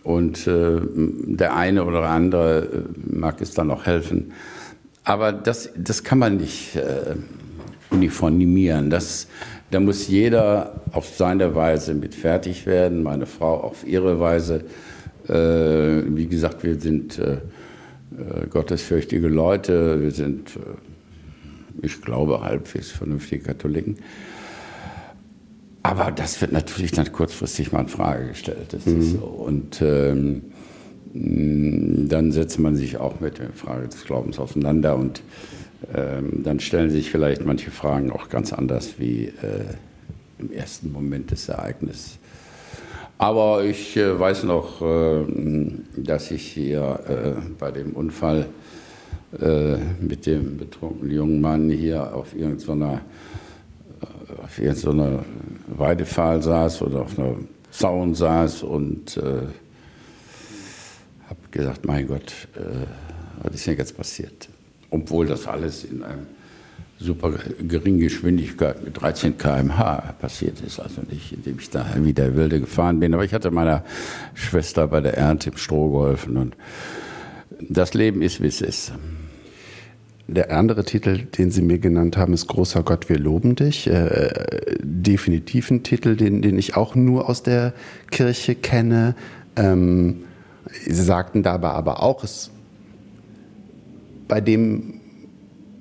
Und äh, der eine oder andere äh, mag es dann auch helfen. Aber das, das kann man nicht äh, uniformieren. Das, da muss jeder auf seine Weise mit fertig werden, meine Frau auf ihre Weise. Äh, wie gesagt, wir sind äh, äh gottesfürchtige Leute, wir sind ich glaube, halbwegs vernünftige Katholiken. Aber das wird natürlich dann kurzfristig mal in Frage gestellt. Das mhm. ist so. Und ähm, dann setzt man sich auch mit der Frage des Glaubens auseinander und ähm, dann stellen sich vielleicht manche Fragen auch ganz anders wie äh, im ersten Moment des Ereignisses. Aber ich äh, weiß noch, äh, dass ich hier äh, bei dem Unfall mit dem betrunkenen jungen Mann hier auf irgendeiner, auf irgendeiner Weidepfahl saß oder auf einer Zaun saß und habe gesagt, mein Gott, was ist denn jetzt passiert? Obwohl das alles in einem super geringen Geschwindigkeit mit 13 km/h passiert ist, also nicht, indem ich da wie der Wilde gefahren bin, aber ich hatte meiner Schwester bei der Ernte im Stroh geholfen und das Leben ist, wie es ist. Der andere Titel, den Sie mir genannt haben, ist Großer Gott, wir loben dich. Äh, definitiv ein Titel, den, den ich auch nur aus der Kirche kenne. Ähm, Sie sagten dabei aber auch, es bei dem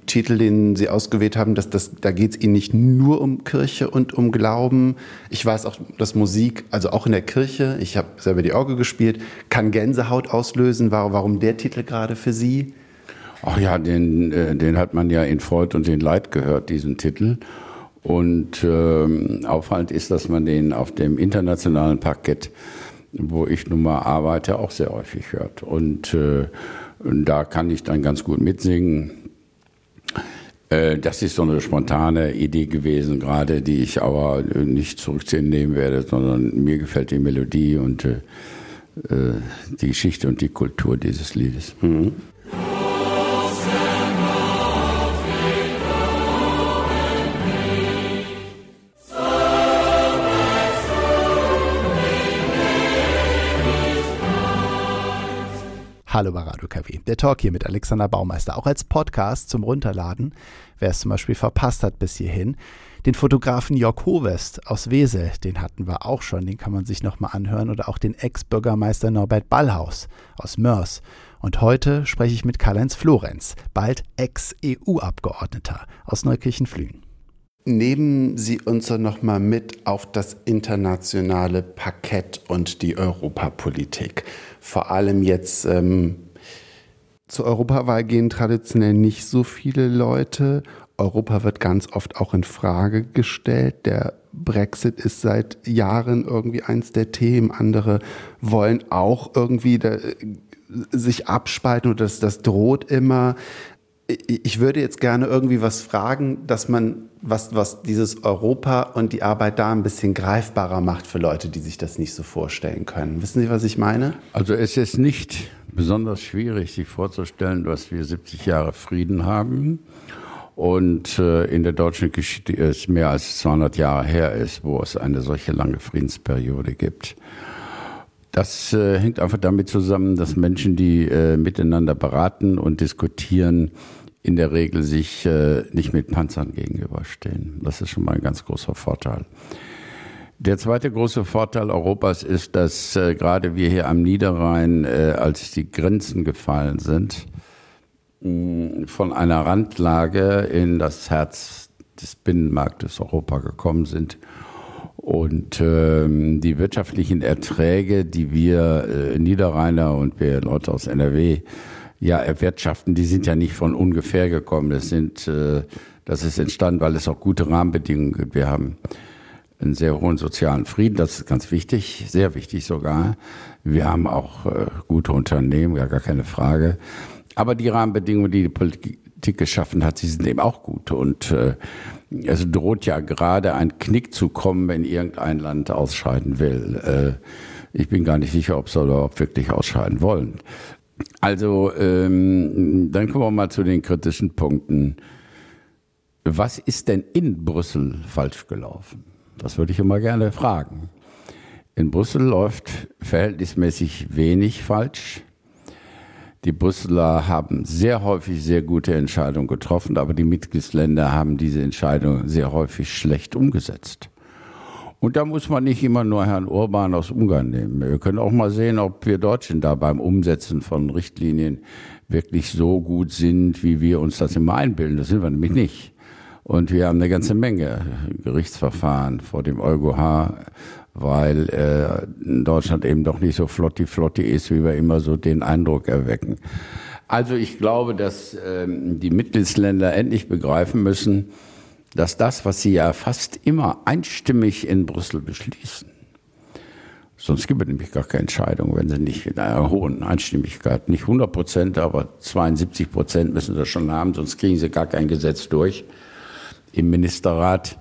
Titel, den Sie ausgewählt haben, dass das, da geht es Ihnen nicht nur um Kirche und um Glauben. Ich weiß auch, dass Musik, also auch in der Kirche, ich habe selber die Orgel gespielt, kann Gänsehaut auslösen. Warum der Titel gerade für Sie? Ach ja, den, äh, den hat man ja in Freud und in Leid gehört, diesen Titel. Und äh, auffallend ist, dass man den auf dem internationalen Parkett, wo ich nun mal arbeite, auch sehr häufig hört. Und äh, da kann ich dann ganz gut mitsingen. Äh, Äh, das ist so eine spontane Idee gewesen, gerade die ich aber nicht zurückziehen nehmen werde, sondern mir gefällt die Melodie und äh, die Geschichte und die Kultur dieses Liedes. Mhm. Hallo Barado KW. Der Talk hier mit Alexander Baumeister, auch als Podcast zum Runterladen, wer es zum Beispiel verpasst hat bis hierhin. Den Fotografen Jörg Hovest aus Wesel, den hatten wir auch schon, den kann man sich nochmal anhören. Oder auch den Ex-Bürgermeister Norbert Ballhaus aus Mörs. Und heute spreche ich mit Karl-Heinz Florenz, bald Ex-EU-Abgeordneter aus Neukirchen-Flühen. Nehmen Sie uns doch nochmal mit auf das internationale Parkett und die Europapolitik vor allem jetzt ähm, zur Europawahl gehen traditionell nicht so viele Leute. Europa wird ganz oft auch in Frage gestellt. Der Brexit ist seit Jahren irgendwie eins der Themen. Andere wollen auch irgendwie da, äh, sich abspalten und das, das droht immer ich würde jetzt gerne irgendwie was fragen, dass man, was, was dieses Europa und die Arbeit da ein bisschen greifbarer macht für Leute, die sich das nicht so vorstellen können. Wissen Sie, was ich meine? Also es ist nicht besonders schwierig, sich vorzustellen, dass wir 70 Jahre Frieden haben und äh, in der deutschen Geschichte es mehr als 200 Jahre her ist, wo es eine solche lange Friedensperiode gibt. Das äh, hängt einfach damit zusammen, dass Menschen, die äh, miteinander beraten und diskutieren, in der Regel sich nicht mit Panzern gegenüberstehen. Das ist schon mal ein ganz großer Vorteil. Der zweite große Vorteil Europas ist, dass äh, gerade wir hier am Niederrhein, äh, als die Grenzen gefallen sind, mh, von einer Randlage in das Herz des Binnenmarktes Europa gekommen sind und ähm, die wirtschaftlichen Erträge, die wir äh, Niederrheiner und wir Leute aus NRW ja erwirtschaften, die sind ja nicht von ungefähr gekommen. Das sind, äh, das ist entstanden, weil es auch gute Rahmenbedingungen gibt. Wir haben einen sehr hohen sozialen Frieden, das ist ganz wichtig, sehr wichtig sogar. Wir haben auch äh, gute Unternehmen, ja gar keine Frage. Aber die Rahmenbedingungen, die die Politik geschaffen hat, sie sind eben auch gut. Und äh, es droht ja gerade ein Knick zu kommen, wenn irgendein Land ausscheiden will. Äh, ich bin gar nicht sicher, ob sie überhaupt wirklich ausscheiden wollen. Also, ähm, dann kommen wir mal zu den kritischen Punkten. Was ist denn in Brüssel falsch gelaufen? Das würde ich immer gerne fragen. In Brüssel läuft verhältnismäßig wenig falsch. Die Brüsseler haben sehr häufig sehr gute Entscheidungen getroffen, aber die Mitgliedsländer haben diese Entscheidungen sehr häufig schlecht umgesetzt. Und da muss man nicht immer nur Herrn Urban aus Ungarn nehmen. Wir können auch mal sehen, ob wir Deutschen da beim Umsetzen von Richtlinien wirklich so gut sind, wie wir uns das immer einbilden. Das sind wir nämlich nicht. Und wir haben eine ganze Menge Gerichtsverfahren vor dem EuGH weil äh, Deutschland eben doch nicht so flotti flotti ist, wie wir immer so den Eindruck erwecken. Also ich glaube, dass ähm, die Mitgliedsländer endlich begreifen müssen, dass das, was sie ja fast immer einstimmig in Brüssel beschließen, sonst gibt es nämlich gar keine Entscheidung, wenn sie nicht in einer hohen Einstimmigkeit, nicht 100 Prozent, aber 72 Prozent müssen sie schon haben, sonst kriegen sie gar kein Gesetz durch im Ministerrat.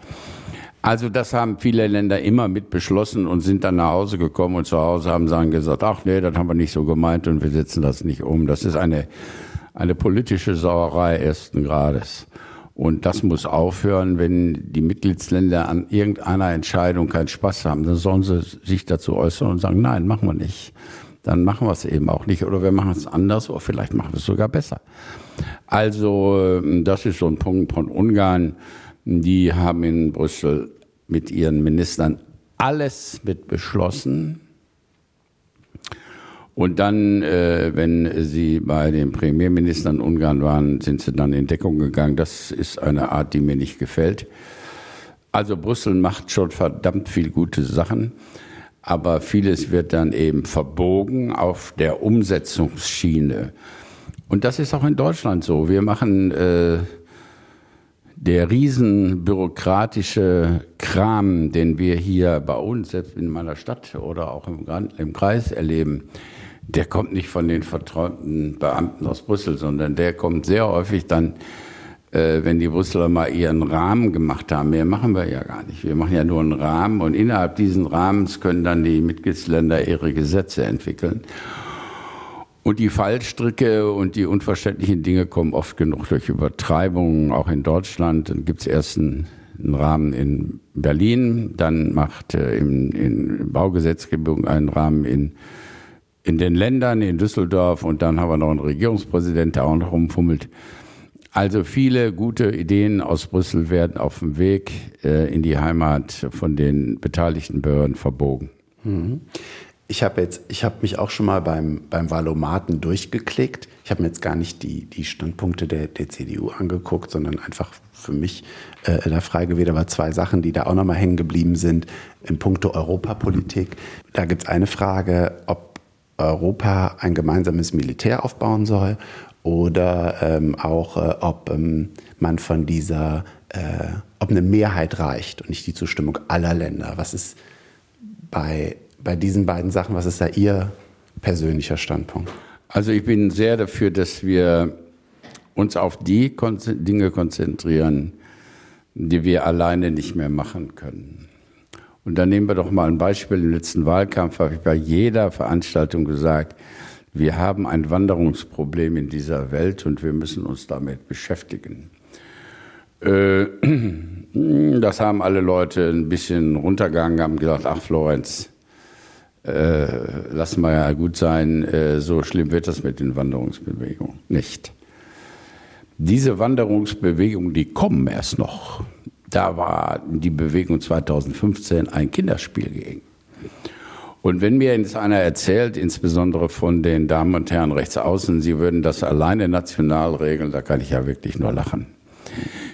Also das haben viele Länder immer mit beschlossen und sind dann nach Hause gekommen und zu Hause haben dann gesagt, ach nee, das haben wir nicht so gemeint und wir setzen das nicht um. Das ist eine, eine politische Sauerei ersten Grades. Und das muss aufhören, wenn die Mitgliedsländer an irgendeiner Entscheidung keinen Spaß haben, dann sollen sie sich dazu äußern und sagen, nein, machen wir nicht. Dann machen wir es eben auch nicht. Oder wir machen es anders oder vielleicht machen wir es sogar besser. Also das ist so ein Punkt von Ungarn. Die haben in Brüssel mit ihren Ministern alles mit beschlossen. Und dann, äh, wenn sie bei den Premierministern Ungarn waren, sind sie dann in Deckung gegangen. Das ist eine Art, die mir nicht gefällt. Also Brüssel macht schon verdammt viel gute Sachen, aber vieles wird dann eben verbogen auf der Umsetzungsschiene. Und das ist auch in Deutschland so. Wir machen äh, der riesen bürokratische Kram, den wir hier bei uns, selbst in meiner Stadt oder auch im, im Kreis erleben, der kommt nicht von den verträumten Beamten aus Brüssel, sondern der kommt sehr häufig dann äh, wenn die Brüsseler mal ihren Rahmen gemacht haben. Mehr machen wir ja gar nicht. Wir machen ja nur einen Rahmen und innerhalb diesen Rahmens können dann die Mitgliedsländer ihre Gesetze entwickeln. Und die Fallstricke und die unverständlichen Dinge kommen oft genug durch Übertreibungen, auch in Deutschland. Dann gibt es erst einen, einen, Rahmen in Berlin, dann macht äh, in, in Baugesetzgebung einen Rahmen in, in den Ländern, in Düsseldorf und dann haben wir noch einen Regierungspräsident, der auch noch rumfummelt. Also viele gute Ideen aus Brüssel werden auf dem Weg äh, in die Heimat von den beteiligten Behörden verbogen. Mhm. Ich habe jetzt, ich habe mich auch schon mal beim, beim Valomaten durchgeklickt. Ich habe mir jetzt gar nicht die, die Standpunkte der, der CDU angeguckt, sondern einfach für mich äh, da frei gewählt. Aber zwei Sachen, die da auch nochmal hängen geblieben sind im Punkto Europapolitik. Da gibt es eine Frage, ob Europa ein gemeinsames Militär aufbauen soll oder ähm, auch, äh, ob ähm, man von dieser, äh, ob eine Mehrheit reicht und nicht die Zustimmung aller Länder. Was ist bei, bei diesen beiden Sachen, was ist da Ihr persönlicher Standpunkt? Also ich bin sehr dafür, dass wir uns auf die Dinge konzentrieren, die wir alleine nicht mehr machen können. Und dann nehmen wir doch mal ein Beispiel. Im letzten Wahlkampf habe ich bei jeder Veranstaltung gesagt, wir haben ein Wanderungsproblem in dieser Welt und wir müssen uns damit beschäftigen. Äh, das haben alle Leute ein bisschen runtergegangen, haben gesagt, ach Florenz, äh, lass mal ja gut sein, äh, so schlimm wird das mit den Wanderungsbewegungen nicht. Diese Wanderungsbewegungen, die kommen erst noch. Da war die Bewegung 2015 ein Kinderspiel gegen. Und wenn mir jetzt einer erzählt, insbesondere von den Damen und Herren rechts außen, sie würden das alleine national regeln, da kann ich ja wirklich nur lachen.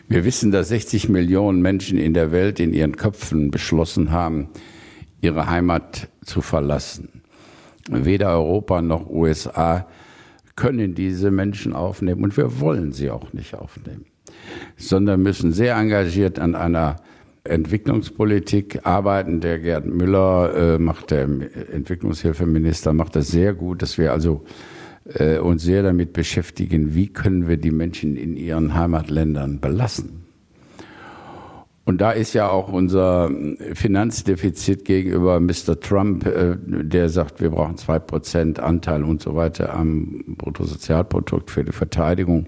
Wir wissen, dass 60 Millionen Menschen in der Welt in ihren Köpfen beschlossen haben, ihre Heimat zu verlassen. Weder Europa noch USA können diese Menschen aufnehmen und wir wollen sie auch nicht aufnehmen, sondern müssen sehr engagiert an einer Entwicklungspolitik arbeiten. Der Gerd Müller äh, macht der Entwicklungshilfeminister macht das sehr gut, dass wir also äh, uns sehr damit beschäftigen, wie können wir die Menschen in ihren Heimatländern belassen. Und da ist ja auch unser Finanzdefizit gegenüber Mr. Trump, äh, der sagt, wir brauchen zwei Prozent Anteil und so weiter am Bruttosozialprodukt für die Verteidigung.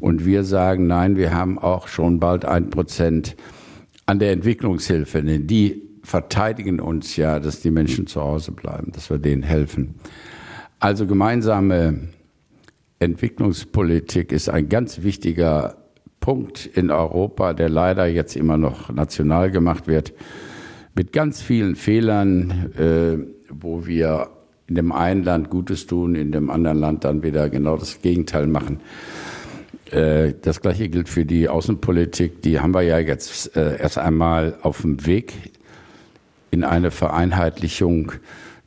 Und wir sagen, nein, wir haben auch schon bald ein Prozent an der Entwicklungshilfe, denn die verteidigen uns ja, dass die Menschen zu Hause bleiben, dass wir denen helfen. Also gemeinsame Entwicklungspolitik ist ein ganz wichtiger Punkt in Europa, der leider jetzt immer noch national gemacht wird, mit ganz vielen Fehlern, äh, wo wir in dem einen Land Gutes tun, in dem anderen Land dann wieder genau das Gegenteil machen. Äh, das gleiche gilt für die Außenpolitik. Die haben wir ja jetzt äh, erst einmal auf dem Weg in eine Vereinheitlichung.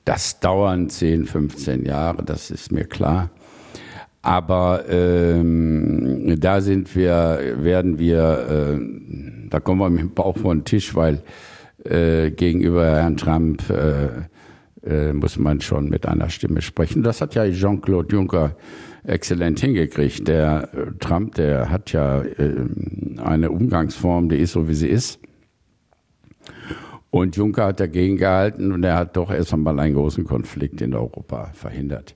Das dauern 10, 15 Jahre, das ist mir klar. Aber ähm, da sind wir, werden wir, äh, da kommen wir mit dem Bauch vor den Tisch, weil äh, gegenüber Herrn Trump äh, äh, muss man schon mit einer Stimme sprechen. Das hat ja Jean-Claude Juncker exzellent hingekriegt. Der äh, Trump, der hat ja äh, eine Umgangsform, die ist so, wie sie ist. Und Juncker hat dagegen gehalten und er hat doch erst einmal einen großen Konflikt in Europa verhindert.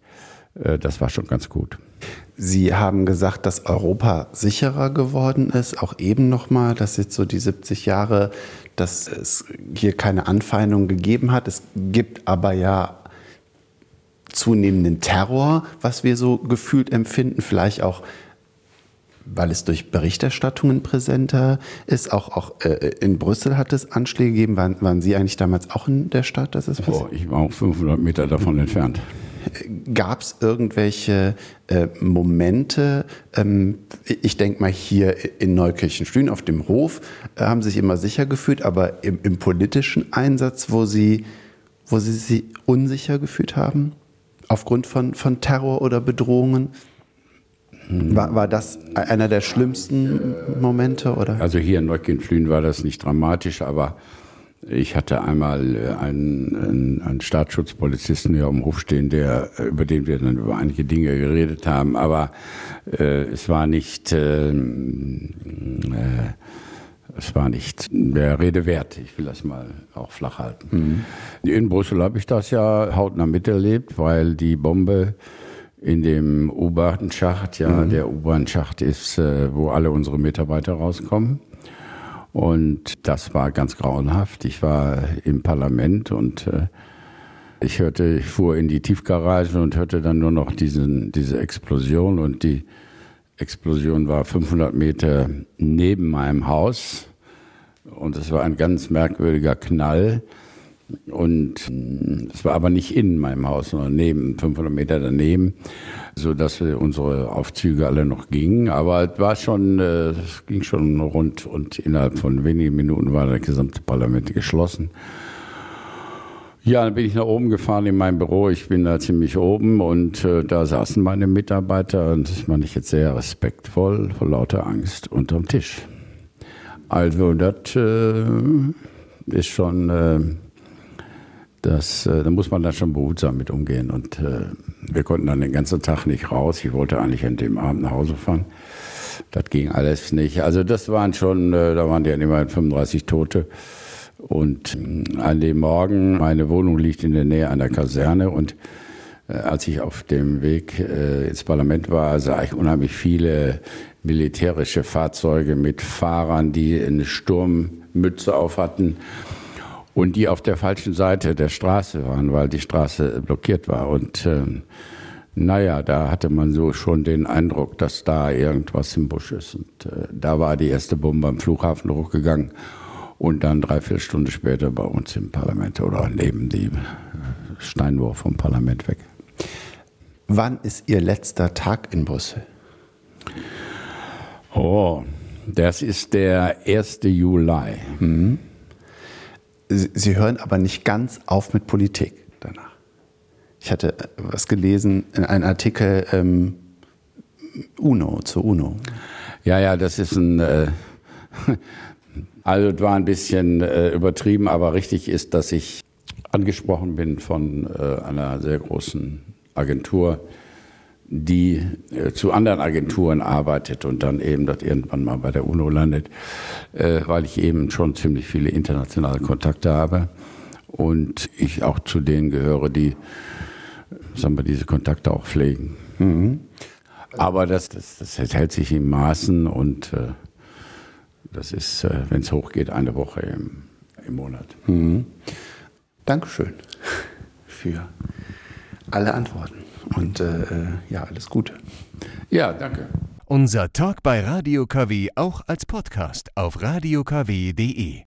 Äh, das war schon ganz gut. Sie haben gesagt, dass Europa sicherer geworden ist, auch eben nochmal, dass jetzt so die 70 Jahre, dass es hier keine Anfeindung gegeben hat. Es gibt aber ja zunehmenden Terror, was wir so gefühlt empfinden, vielleicht auch weil es durch Berichterstattungen präsenter ist. Auch, auch äh, in Brüssel hat es Anschläge gegeben. Waren, waren Sie eigentlich damals auch in der Stadt? Dass es oh, ich war auch 500 Meter davon entfernt. Gab es irgendwelche äh, Momente, ähm, ich denke mal hier in Neukirchenstühlen auf dem Hof, äh, haben Sie sich immer sicher gefühlt, aber im, im politischen Einsatz, wo Sie, wo Sie sich unsicher gefühlt haben? aufgrund von, von Terror oder Bedrohungen? War, war das einer der schlimmsten Momente? Oder? Also hier in Neukirchen war das nicht dramatisch, aber Ich hatte einmal äh, einen, einen, einen Staatsschutzpolizisten hier am Hof stehen, der, äh, über den wir dann über einige Dinge geredet haben, aber äh, es war nicht, äh, äh, es war nicht der Rede wert. Ich will das mal auch flach halten. Mhm. In Brüssel habe ich das ja hautnah miterlebt, weil die Bombe in dem U-Bahn-Schacht, ja, mhm. der U-Bahn-Schacht ist, äh, wo alle unsere Mitarbeiter rauskommen. Und das war ganz grauenhaft. Ich war im Parlament und äh, ich hörte, ich fuhr in die Tiefgarage und hörte dann nur noch diesen, diese Explosion und die Explosion war 500 Meter neben meinem Haus und es war ein ganz merkwürdiger Knall. Und es war aber nicht in meinem Haus, sondern neben, 500 Meter daneben, so dass unsere Aufzüge alle noch gingen. Aber es war schon, äh, es ging schon rund und innerhalb von wenigen Minuten war das gesamte Parlament geschlossen. Ja, dann bin ich nach oben gefahren in mein Büro. Ich bin da ziemlich oben und äh, da saßen meine Mitarbeiter und das meine ich jetzt sehr respektvoll, vor lauter Angst unterm Tisch. Also das äh, ist schon äh, das, äh, da muss man dann schon behutsam mit umgehen. Und äh, wir konnten dann den ganzen Tag nicht raus. Ich wollte eigentlich an dem Abend nach Hause fahren. Das ging alles nicht. Also das waren schon, äh, da waren ja immerhin 35 Tote. Und äh, an dem Morgen, meine Wohnung liegt in der Nähe einer Kaserne und äh, als ich auf dem Weg äh, ins Parlament war, sah ich unheimlich viele militärische Fahrzeuge mit Fahrern, die eine Sturmmütze auf hatten und die auf der falschen Seite der Straße waren, weil die Straße blockiert war. Und ähm, naja, da hatte man so schon den Eindruck, dass da irgendwas im Busch ist. Und äh, da war die erste Bombe am Flughafen hochgegangen und dann drei, vier Stunden später bei uns im Parlament oder neben dem Steinwurf vom Parlament weg. Wann ist Ihr letzter Tag in Brüssel? Oh, das ist der 1. Juli. Mhm. Sie hören aber nicht ganz auf mit Politik danach. Ich hatte was gelesen in einem Artikel ähm, UNO zur UNO. Ja, ja, das ist ein. Äh, also, es war ein bisschen äh, übertrieben, aber richtig ist, dass ich angesprochen bin von äh, einer sehr großen Agentur, die äh, zu anderen Agenturen arbeitet und dann eben dort irgendwann mal bei der UNO landet, äh, weil ich eben schon ziemlich viele internationale Kontakte habe und ich auch zu denen gehöre, die sagen wir, diese Kontakte auch pflegen. Mhm. Aber das, das, das hält sich in Maßen und äh, das ist, äh, wenn es hochgeht, eine Woche im, im Monat. Mhm. Dankeschön für alle Antworten und äh, äh, ja, alles Gute. Ja, danke. Unser Talk bei Radio KW auch als Podcast auf radiokw.de.